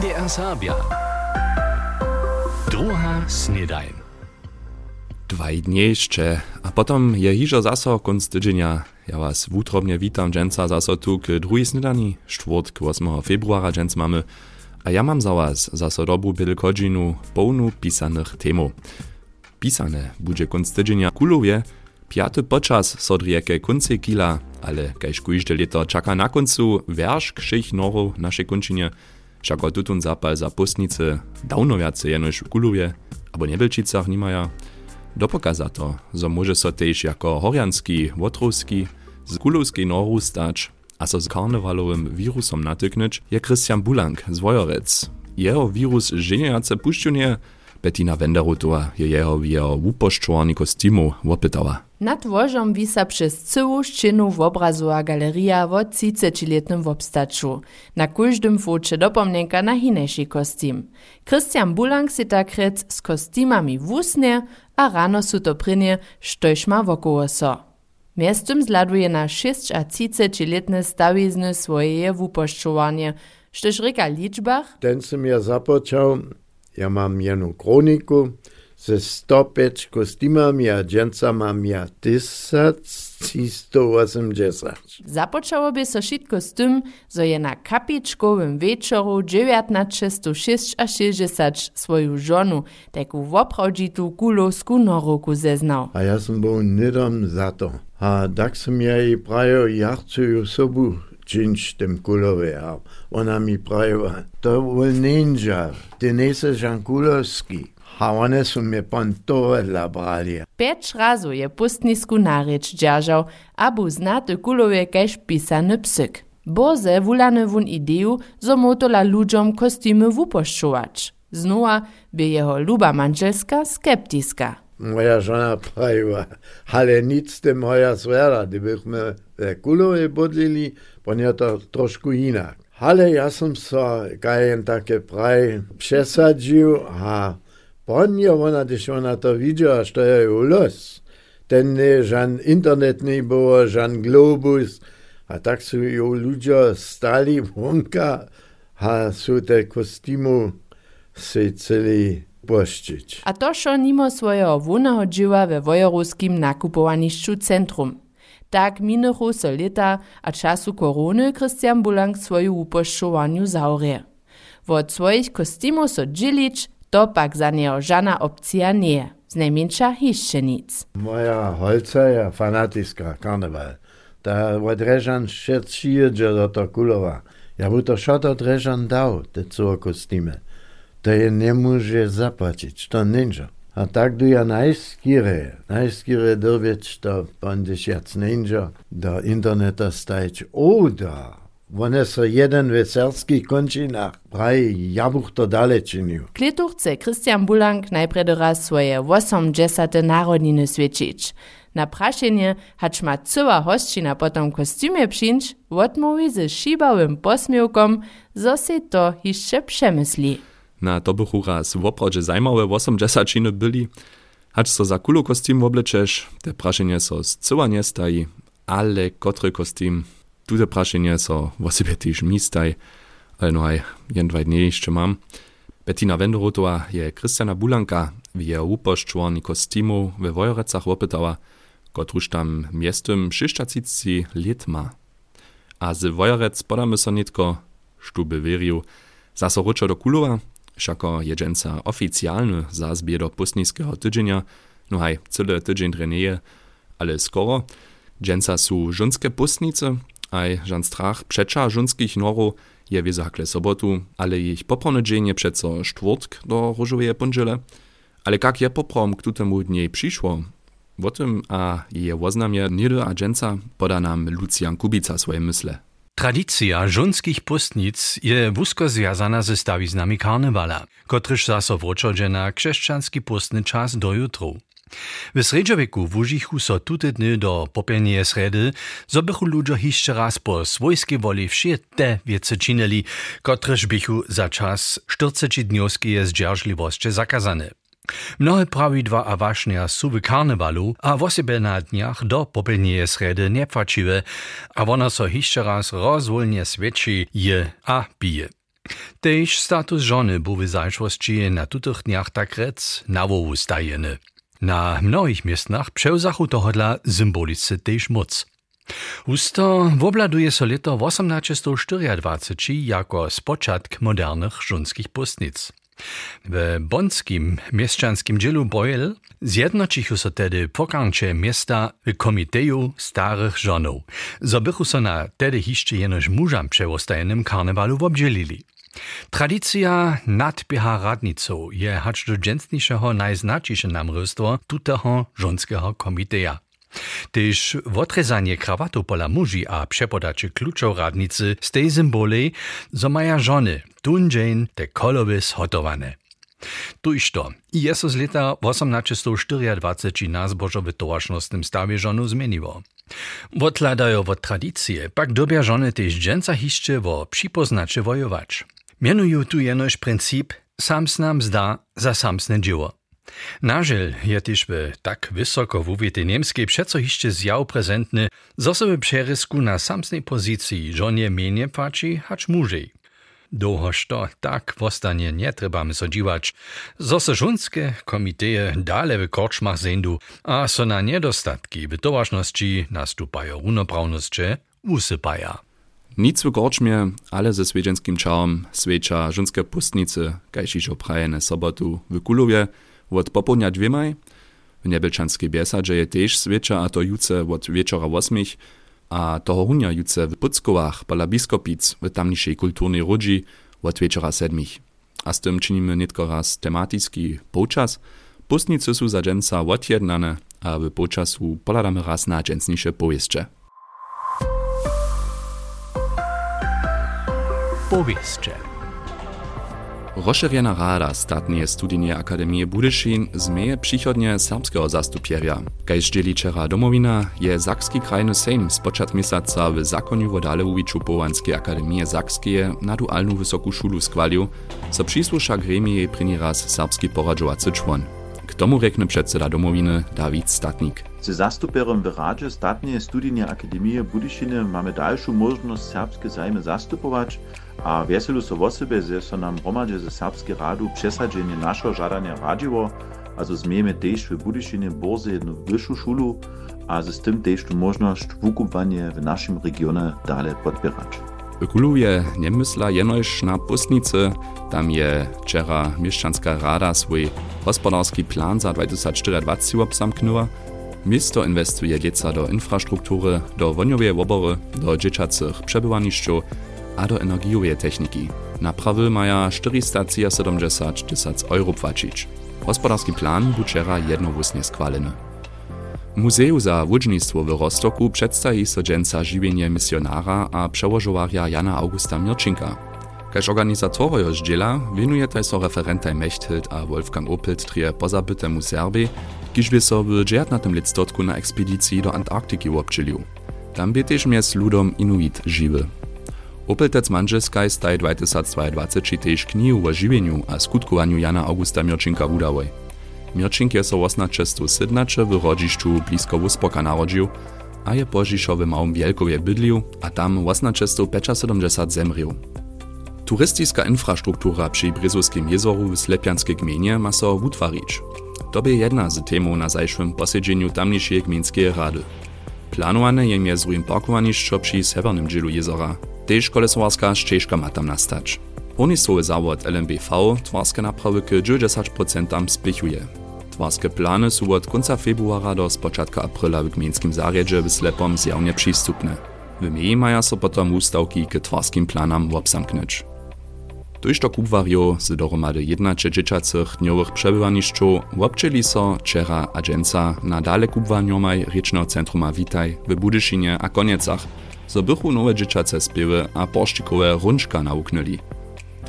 NDR Sabia. Druga snedajn. Dnie jeszcze, a potom je hižo zaso konc. Ja was wutrobnie witam, dżęca zaso tu k drugiej snedani, czwartk 8 februara dżęc mamy, a ja mam za was zaso dobu biel godzinu pełnu pisanych temów. Pisane będzie konc tydzienia kulowie, piaty počas so drieke kunce kila, ale kaž kujžde leto čaka na koncu verš všech norov našej končinie, všako tutun zapal za postnice dawno viacej jenož Kuluje, abo Nebelčicach nimaja. Dopoka za to, zo môže so tež jako horianský, wotrovský, z Kulowskiej noru stać, a so z karnevalowym wirusom natyknąć, je Christian Bulank z Wojorec. Jeho wirus ženiace pušťunie, Bettina Wenderotowa je jeho w jeho wuposzczowani kostiumu wopytała. Nad łożom wisa przez całą ścianę w obrazu a galeria w 30-letnym wobstaczu. Na każdym focie dopomnienka na hinejszy kostium. Christian Bulang si tak rec z kostiumami wusnie, a rano su to prynie, štož ma wokoło so. Miestem zladuje na 6 a 30-letne stawizny swoje wuposzczowanie, štož reka liczbach? Ten som ja započal, ja mam jedną kroniku, ze 105 kostymami a dżęcama ja 1180. Započało by so šitko z tym, zo je na kapičkovym wieczoru 1966 swoją żonu, taką woprawdzitu kulowsku noroku zeznał. A ja som bol nidom za to. A tak som ja jej prajo, ja chcę ju sobu czynić tym kulowe. A ona mi prajo, to bol ninja, ty nejseš Jan hawane su mi pontowe dla brali. Pięć razu je pustnisku narycz dzierżał, abu znaty kulowie kaś pisany psyk. Boze wulane wun ideju, zo motola ludziom kostiumy wuposzczuwać. Znowa by jeho luba manželska skeptiska. Moja žena praviva, ale nic te moja svera, kdybychom ve kulovi bodlili, on je to trošku inak. Ale ja som sa, kaj jen také pravi, přesadžil a Ponie ona, gdyż ona to widziała, że to jest los. Ten nie, żan internet nie było, żan globus, a tak są ją ludzie stali wonka, a są te kostiumu się celi poszczyć. A to šo nimo swojego wunnego dzieła we wojoruskim nakupowaniszczu centrum. Tak minęło so a czasu korony Christian Bulang swoju uposzczowaniu zaurie. Wod swoich kostiumów so dzielić, to pak za niego żadna opcja nie, znajmniejsza jeszcze nic. Moja holca je fanatická karneval. Ta od Režan šet šijeđe do to kulova. Ja bu to šot od Režan dał, te co kostymy. To je nie może zapłacić, to ninja. A tak du ja najskire, najskire dowiedz to pan dziesiąc ninja do interneta stajć. O da, one so jeden weselski končinach praji jabuch to dale činil. Kletu chce Christian Bulang najprede raz swoje 80. narodniny świecić. Na praszenie, hacz ma cyła hosćina potom kostiumie przyjść, odmówi ze szibałym posmiewkom, zo to jeszcze przemysli. Na to bychu raz woprawdźe zajmowe 80 byli, hacz so za kulu kostium oblečeš, te praszenie so z cyła nie staji, ale kotry kostium Tute prašenje so vo sebe tiež mistaj, ale no aj jen dvaj dní ešte mám. Bettina Wenderotová je Christiana Bulanka v jeho upoščovaní kostimu ve Vojorecach opytała, kotruž tam miestem 66 lit ma. A z Vojorec podamy so nitko, štube veriu, zaso ručo do Kulova, všako je dženca oficiálny zazbie do pustnického tydzienia, no aj celé tydzień trenieje, ale skoro, dženca sú žunské pustnice, aj Jan Strach przecza żunskich norów je zakle sobotu, ale ich poprone dzień przeco czwartk do różowej pondziele. Ale jak je poprom k tutemu dnie przyszło, o tym a je oznamie niedy a dżęca poda nam Lucian Kubica swoje myśle. Tradycja żonskich pustnic je wusko związana ze stawiznami karnewala, kotryż zaso wroczodże na chrześcijanski pustny czas do jutru. W Sredźowieku wužichu so tute dny do popelnie sredy, zo bychu ludzie hišće raz po svojskiej woli wsie te wiece činili, kotrež bychu za czas 40 dniowskie zdzierżliwości zakazane. Mnohe prawidła a ważne są w karnewalu, a w osebe na dniach do popelnie sredy nie płaciwe, a ona so hišće raz rozwolnie świeci je a bije. Tež status żony był w zajszłości na tutych dniach tak rec na wołu stajeny. Na mnohých miestnach převzachu tohodla symbolice tež moc. Husto wobladuje so leto 1824 jako spoczatk modernych żonskich postnic. W bonskim mieszczanskim dzielu Boyle zjednoczyły so tedy pokancze miasta w komiteju starych żonów, zo bychu so na tedy hiszcze jenoż mużam przewostajenym karnewalu obdzielili. Tradycja nadbieha radnicą je hacz do dżęsniejszego najznaczniejsze namrystwo tuteho żonskiego komiteja. Tyż wotrezanie krawatu pola muži a przepodacie kluczov radnicy z tej symboli, zo maja żony tun dzień te kolowy zhotowane. Tuż to, jest z lata 1824 na zbożowy towarzystwnym stawie żonu zmieniło. Wotladają od tradycje, pak dobia żony też dżęca hiszcze wo przypoznacze wojować. Mianują tu jenoś princip sam nam zda za samsne dzieło. Nažel je tyž w tak wysoko wuwietej niemskiej przeco hiszcze zjaw prezentny, zo sobie przerysku na samsnej pozycji żonie mienie paci, hacz mużej. Dohoż to tak wostanie nie trebamy sodziwać, zo se żunskie komiteje dale w korczmach zendu, a so na niedostatki w towarzności nastupają runoprawnosće usypaja. Nic korczmie, ale ze swiedzienskim czałom swiecza żunskie pustnicy, kajšišo prajene sobotu w Kulowie, od popołudnia dwiemaj. W Niebelczanskiej biesadze je też swiecza, a to juce od wieczora osmich, a toho hunia juce w Puckowach pola biskopic w tamniejszej kulturnej rodzi od wieczora sedmich. A z tym czynimy nitko raz tematycki počas. Pustnicy są za dżęca odjednane, a w počasu poladamy raz na dżęcniejsze powieście. Powieście. Rozširjena rada Statnej studijnej akademie Budyšin zmeje přichodnie serbskiego zastupierja. Kaž dzieli čera domowina je Zakski krajny sejm spočat misaca w zakoniu wodale uwiczu Połanskiej Akademie Zakskie na dualną wysoką szulu skwalił, co przysłusza gremii pryni raz serbski poradżowacy człon. Tomu rekne przedseda domowiny Dawid Statnik. Z zastupierem w Radzie Statnej Studijnej Akademii Budyšiny mamy dalszą możliwość serbskie zajmy zastupować, a veselu so wosebe, że so nam hromadźe ze Serbskiej radu przesadzenie naszego żadania radziło, a zo zmiemy też w Budyšinie borze jedną wyższą szulu, a z tym też tu możność wukupowanie w naszym regionie dalej podbierać. Ökoluje nie mysla jenoś na pustnicy, tam je wczera mieszczanska rada swój gospodarski plan za 2024 obsamknęła. Miasto inwestuje dzieca do infrastruktury, do woniowej obory, do dzieciacych przebywaniszczów, a do energiowej techniki. Naprawy maja 470 tysięcy euro płacić. Gospodarski plan był wczera jednowóznie schwalony. Muzeum za wódźnictwo w Rostoku przedstawi so dżęca żywienie misjonara a przełożowaria Jana Augusta Mirczynka. Kaž organizatorojo zdjela winuje taj so referentaj Mechthild a Wolfgang Opelt trije pozabytemu Serbii, kiž by so w 19. listotku na ekspedicji do Antarktiki obczylił. Tam by też mies ludom Inuit żywy. Opeltec Manželskaj staj 2022 tež knihu o žiwieniu a skutkowaniu Jana Augusta Mirczynka udałoj. Mirczynk je so 1817 w rodziszczu blisko Wuspoka narodził, a je požišo w małym Wielkowie bydlił, a tam 1875 zemrił. Turystyska infrastruktura przy Bryzowskim jezoru w Slepianskiej gminie ma so utwarić. To by jedna z temów na zajszłym posiedzeniu tamniejszej gminskiej rady. Planowane je mierzujim parkowaniszczo przy severnym dzielu jezora, Tež kolesowarska ścieżka ma tam nastać. Unisowy zawód LMBV twarskie naprawy k 90% spichuje. Twarskie plany są od końca februara do spoczatku aprila w gmińskim zarjedzie w Slepom zjawnie przystupne. W mei maja so potom ustawki k twarskim planom obsamknąć. Tuż to kubwario z 11 dzieciacych dniowych przebywaniszczów obczeli so czera agenca na dale kubwaniomaj Riecznego Centruma Witaj w Budyszynie a koniecach zo bychu nowe dzieciace spiewy a poszczikowe rączka nauknęli.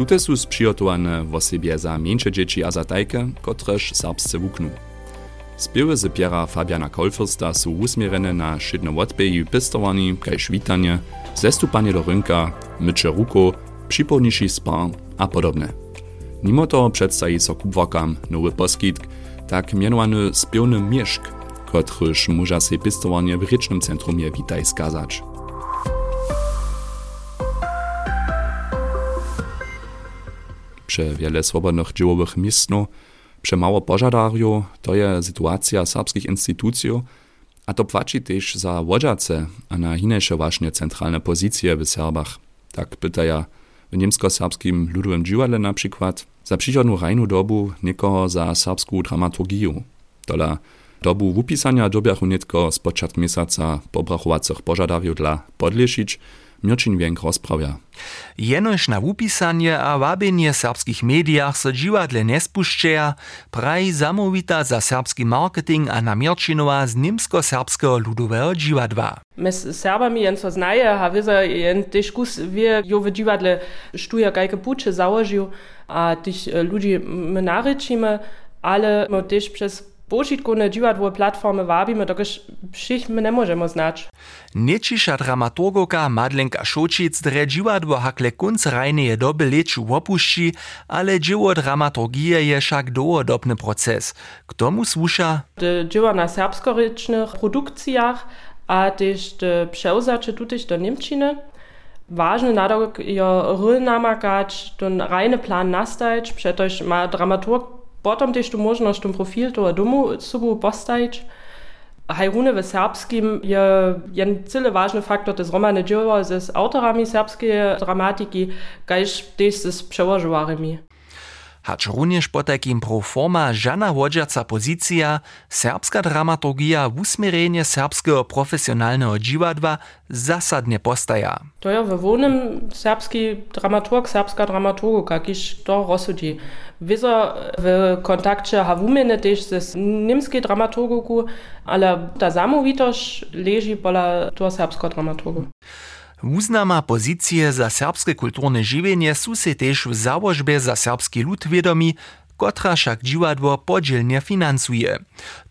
Tute są sprzygotowane w osobie za mniejsze dzieci a za tajke, kotreż serbsce wuknu. Spiewy z piera Fabiana Kolfirsta są usmierene na szydne odbeju pistowani, kajż witanie, zestupanie do rynka, mycze ruko, przypomniejszy spar a podobne. Mimo to przedstawi so kubwakam nowy poskitk, tak mianowany spiewny mieszk, kotryż może się pistowanie w rycznym centrumie witaj skazać. Prze wiele swobodnych dziełowych miejsców, prze mało pożadariów, to jest sytuacja serbskich instytucji, a to płaci też za wodzace, a na inniejsze właśnie centralne pozycje w Serbach. Tak pytaja w niemsko-serbskim ludowym dziwadle na przykład za przychodną rajnu dobu nikogo za serbską dramaturgię. Dola dobu wupisania dobiachu nitko z początku miesiąca pobrachowacych pożadariów dla podlieszyć, Mirčin Vienk rozprawia. Jenož na wupisanie a wabienie serbskich mediach so dziwadle nespušćeja, praj zamówita za serbski marketing a Mirčinova z nimsko-serbskiego ludowego dziwadła. My z Serbami jen so znaje, a wiedzą jen też kus wie, jo w dziwadle sztuja kajke pucze założył, a tych ludzi my naryczimy, ale my też przez požitkowne dźiwadłowe platformy wabimy, dokiż všich my nie możemy znać. Niečiša dramaturgoka Madlenka Šočic dre dźiwadło hakle kunc rajneje doby leczu opuści, ale dzieło dramaturgije je však długodobny proces. K tomu? De dzieła na serbskorycznych produkcjach, a też de przełzacze tutaj do Niemczyny. Ważny nadok je ryl namakać, ten rajny plan nastać, przecież ma dramaturg Potom też tu możność ten profil toho domu sobą postawić. Hajrune w serbskim je jeden cyle ważny faktor to zromane dzieło z autorami serbskiej dramatyki, kajż też z przełożowarami. Hacz również po takim proforma żana wodžiaca pozycja, serbska dramaturgia w usmierenie serbskiego profesjonalnego dziwadła zasadnie postaja. To je w wonym serbski dramaturg, serbska dramaturga, kiż to rozsudzi. Wieso w kontakcie hawumene też z niemskiej dramaturgu, ale ta samowitość leży pola to serbskiego dramaturgu. Wuznama pozycje za serbskie kulturne żywienie su se też w założbie za serbski lud wiadomi, kotra však finansuje.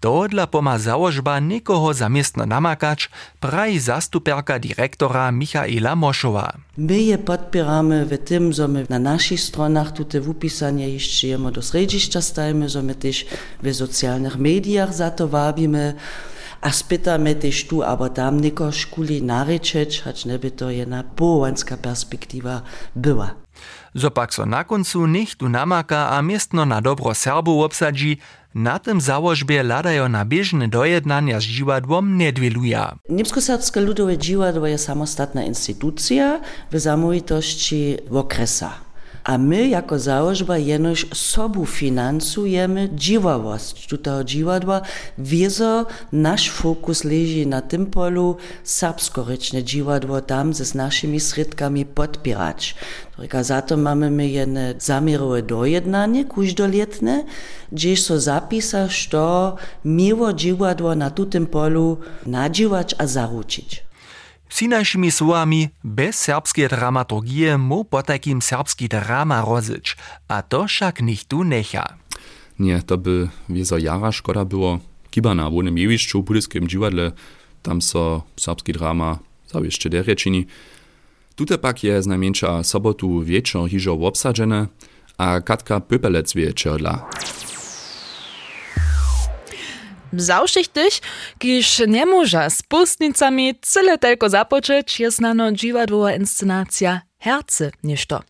To dla poma założba nikogo zamiestno namakać, praj zastuperka dyrektora Michaela Moszowa. My je podpieramy w tym, że my na naszych stronach tutaj wupisanie jeszcze jemy do sredziszcza stajemy, że my też w socjalnych mediach za to wabimy, a spytamy też tu, albo tam niko szkuli naryczeć, choć neby to jedna połąska perspektywa była. Zopak so na koncu niech tu namaka a miestno na dobro Serbów obsadzi, na tym założbie ladają na bieżne dojednania z dziwadłom nie dwieluja. Niemsko-serbskie ludowe dziwadło jest samostatna instytucja w zamówitości okresa. A my jako założba jenoż sobu finansujemy dziwawość tego dziwadła, wiezo nasz fokus leży na tym polu serbskoryczne dziwadło tam z naszymi środkami podpierać. Tylko za to mamy my jedne zamierowe dojednanie kuźdoletne, gdzieś so zapisa, što miło dziwadło na tym polu nadziwać a zaručić. Wsi naszymi słowami, bez serbskiej dramaturgie mu po takim drama rozyć, a to však niech tu necha. Nie, to by wiezo jara szkoda było. Kiba na wonym jewiszczu, budyskim dziwadle, tam so serbski drama zawieszcze derečini. Tute pak je znajmniejsza sobotu wieczor hiżo obsadzene, a Katka Pöpelec wie czerdla. Zawszychtych, kiż nie może z pustnicami cyle tylko zapocząć, jest nano dziwadłowa inscenacja Herce niż to.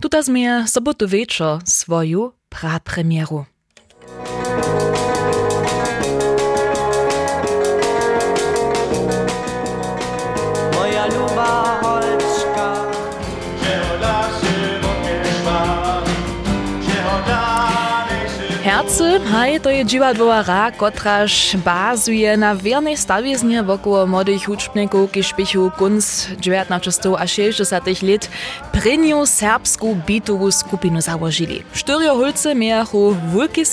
Tuta zmie sobotu wieczor swoją prapremieru. Moja luba Holczka, Herce, haj, to je dziwadłowa ra, kotraż bazuje na wiernej stawiznie wokoło młodych uczbników, kiż pichu kunst 19 a 60 lat prynju serbską bitową skupinu założyli. Czterio hulce miachu wulki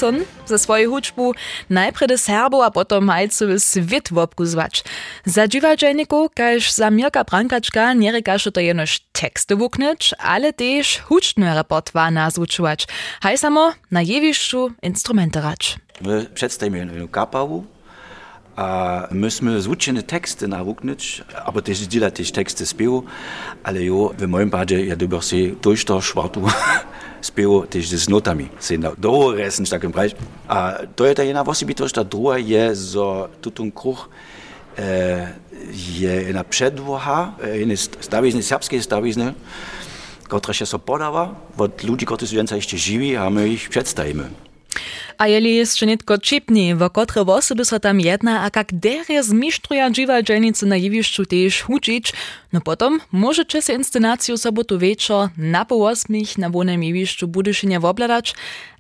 son ze swojej huczbu najpierw Serbów, a potom świat wobkuzwać. Za dziwadżeników, każ za Mirka Brankaczka nie rekasze to jenoż teksty wuknyć, ale też huczny repertoar nazwučować. Haj samo na jewiszczu instrumenty rać. My przedstawimy kapału, a myśmy zvučene teksty nawuknąć, aber też dziela też teksty śpiewu, ale jo, w moim padzie ja dober się durch to szwartu śpiewu też z notami. Se na doło resen tak im Bereich. A to je ta jedna osobitość, ta druga je, że tutun kruch. Je na przedwoha, e, je stawizny, serbskie stawizny, które się so podawa od ludzi, którzy jeszcze żywi, a my ich przedstawimy. A jeli jeszcze nitko čipni, wo kotre osoby so tam jedna, a kak derje zmištruja dživađelnice na jevišću tež hučić, no potom możecie se inscenaciju sobotu večer na po na wonem jevišću Budyšinja wobladać,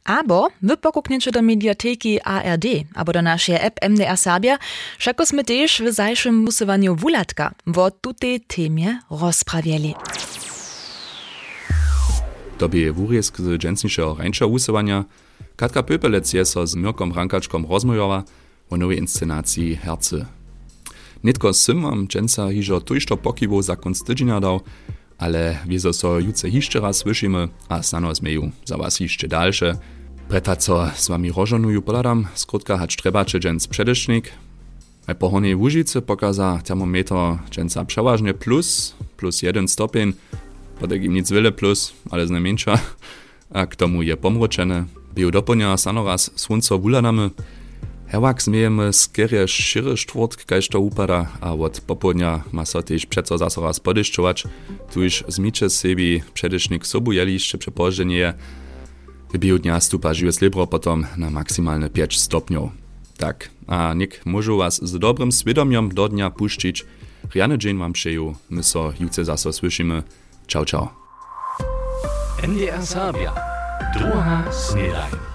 abo wy pokukniecie do mediateki ARD, abo do naszej app MDR Sabia, szako sme tež w zajszym wulatka, wo tutej temie rozprawieli. Tobie wurjesk z dżęsniszego rańcza Katka Pöpelec je z Mirkom Rankačkom rozmojova o nowej inscenacji Herce. Nitko sym mam dżęca tujšto pokiwo za ale wieso so juce hiszcze raz słyszymy, a stano zmeju za was hiszcze dalsze. Preta co z wami rożonuju poladam, skrótka hać trebacze dżęc przedesznik. A po honej Łużycy pokaza termometr dżęca przeważnie plus, plus jeden stopień, potek im nic wiele plus, ale znajmniejsza, a k tomu je pomroczene, Bio doplňa sanoraz słonco wulanamy. Hewak zmiejemy skierie szyry sztwórtk, kajż to upada, a od popołudnia ma so też przeco zase raz podyszczować, tuż zmicze sebi przedysznik sobu jeliście przepożenie. W bio dnia stupa żywe slibro potom na maksymalne 5 stopniów. Tak, a nikt może was z dobrym świadomiom do dnia puścić. Riany dzień wam przeju, my so jutce słyszymy. Ciao, ciao. NDR Sabia. Druga snedaj.